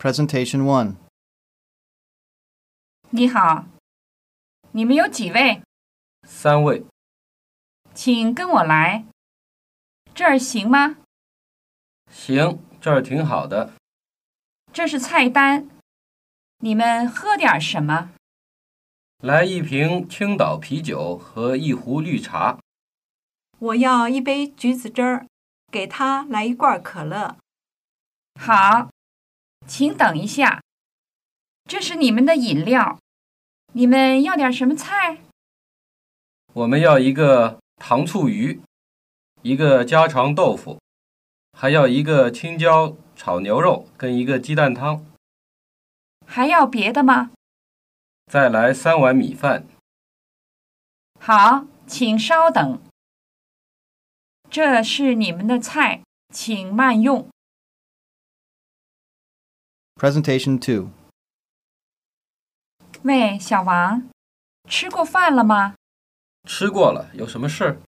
Presentation 1. 你好，你们有几位？三位，请跟我来。这儿行吗？行，这儿挺好的。这是菜单。你们喝点什么？来一瓶青岛啤酒和一壶绿茶。我要一杯橘子汁儿，给他来一罐可乐。好，请等一下。这是你们的饮料。你们要点什么菜？我们要一个糖醋鱼，一个家常豆腐，还要一个青椒炒牛肉跟一个鸡蛋汤。还要别的吗？再来三碗米饭。好，请稍等。这是你们的菜，请慢用。Presentation Two 喂，小王，吃过饭了吗？吃过了，有什么事？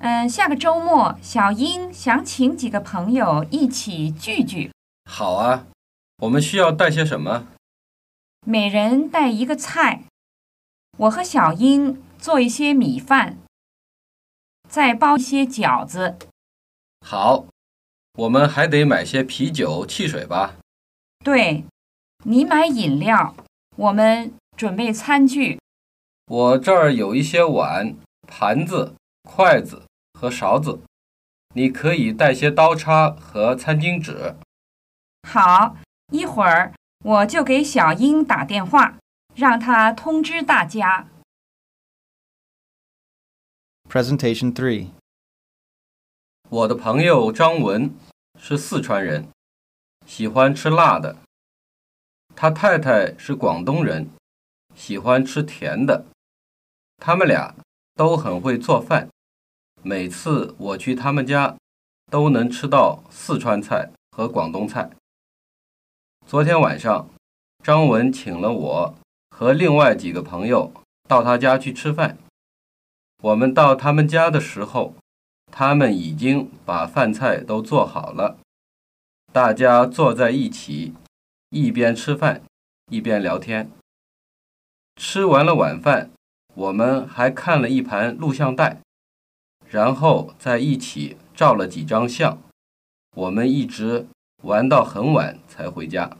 嗯，下个周末，小英想请几个朋友一起聚聚，好啊，我们需要带些什么？每人带一个菜。我和小英做一些米饭，再包一些饺子。好，我们还得买些啤酒、汽水吧。对，你买饮料，我们准备餐具。我这儿有一些碗、盘子、筷子和勺子，你可以带些刀叉和餐巾纸。好，一会儿我就给小英打电话，让她通知大家。Presentation three 我的朋友张文是四川人，喜欢吃辣的。他太太是广东人，喜欢吃甜的。他们俩都很会做饭，每次我去他们家，都能吃到四川菜和广东菜。昨天晚上，张文请了我和另外几个朋友到他家去吃饭。我们到他们家的时候，他们已经把饭菜都做好了，大家坐在一起，一边吃饭一边聊天。吃完了晚饭，我们还看了一盘录像带，然后在一起照了几张相。我们一直玩到很晚才回家。